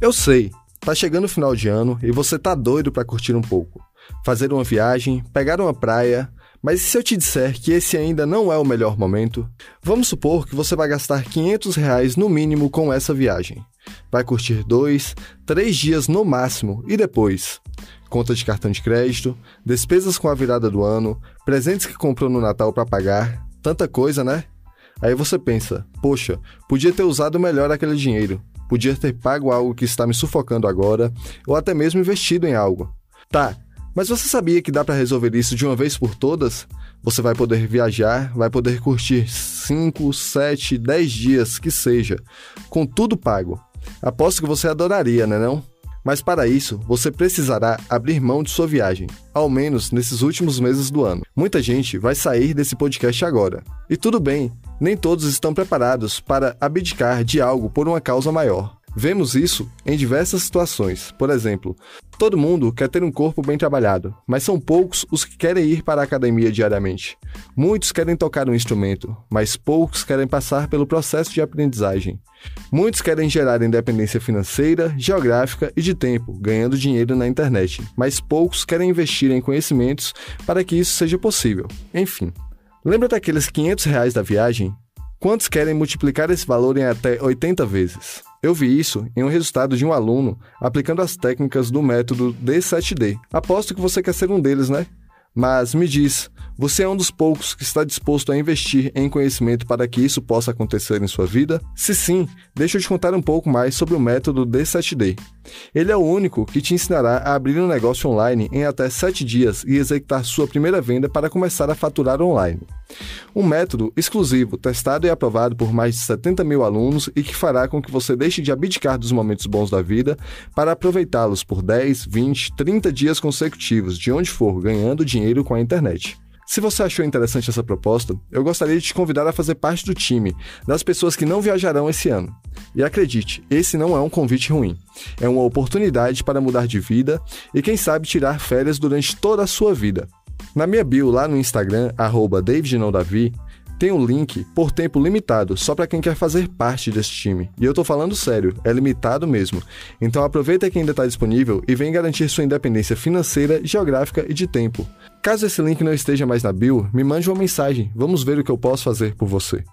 Eu sei, tá chegando o final de ano e você tá doido para curtir um pouco. Fazer uma viagem, pegar uma praia, mas e se eu te disser que esse ainda não é o melhor momento? Vamos supor que você vai gastar 500 reais no mínimo com essa viagem. Vai curtir dois, três dias no máximo e depois? Conta de cartão de crédito, despesas com a virada do ano, presentes que comprou no Natal para pagar, tanta coisa, né? Aí você pensa, poxa, podia ter usado melhor aquele dinheiro podia ter pago algo que está me sufocando agora, ou até mesmo investido em algo. Tá, mas você sabia que dá para resolver isso de uma vez por todas? Você vai poder viajar, vai poder curtir 5, 7, 10 dias que seja, com tudo pago. Aposto que você adoraria, né não? Mas para isso, você precisará abrir mão de sua viagem, ao menos nesses últimos meses do ano. Muita gente vai sair desse podcast agora. E tudo bem, nem todos estão preparados para abdicar de algo por uma causa maior. Vemos isso em diversas situações. Por exemplo, todo mundo quer ter um corpo bem trabalhado, mas são poucos os que querem ir para a academia diariamente. Muitos querem tocar um instrumento, mas poucos querem passar pelo processo de aprendizagem. Muitos querem gerar independência financeira, geográfica e de tempo, ganhando dinheiro na internet, mas poucos querem investir em conhecimentos para que isso seja possível. Enfim. Lembra daqueles 500 reais da viagem? Quantos querem multiplicar esse valor em até 80 vezes? Eu vi isso em um resultado de um aluno aplicando as técnicas do método D7D. Aposto que você quer ser um deles, né? Mas me diz, você é um dos poucos que está disposto a investir em conhecimento para que isso possa acontecer em sua vida? Se sim, deixa eu te contar um pouco mais sobre o método D7D. Ele é o único que te ensinará a abrir um negócio online em até 7 dias e executar sua primeira venda para começar a faturar online. Um método exclusivo, testado e aprovado por mais de 70 mil alunos e que fará com que você deixe de abdicar dos momentos bons da vida para aproveitá-los por 10, 20, 30 dias consecutivos, de onde for, ganhando dinheiro com a internet. Se você achou interessante essa proposta, eu gostaria de te convidar a fazer parte do time das pessoas que não viajarão esse ano. E acredite, esse não é um convite ruim. É uma oportunidade para mudar de vida e, quem sabe, tirar férias durante toda a sua vida. Na minha bio lá no Instagram, DavidNãoDavi, tem um link por tempo limitado, só para quem quer fazer parte desse time. E eu tô falando sério, é limitado mesmo. Então aproveita que ainda está disponível e vem garantir sua independência financeira, geográfica e de tempo. Caso esse link não esteja mais na bio, me mande uma mensagem, vamos ver o que eu posso fazer por você.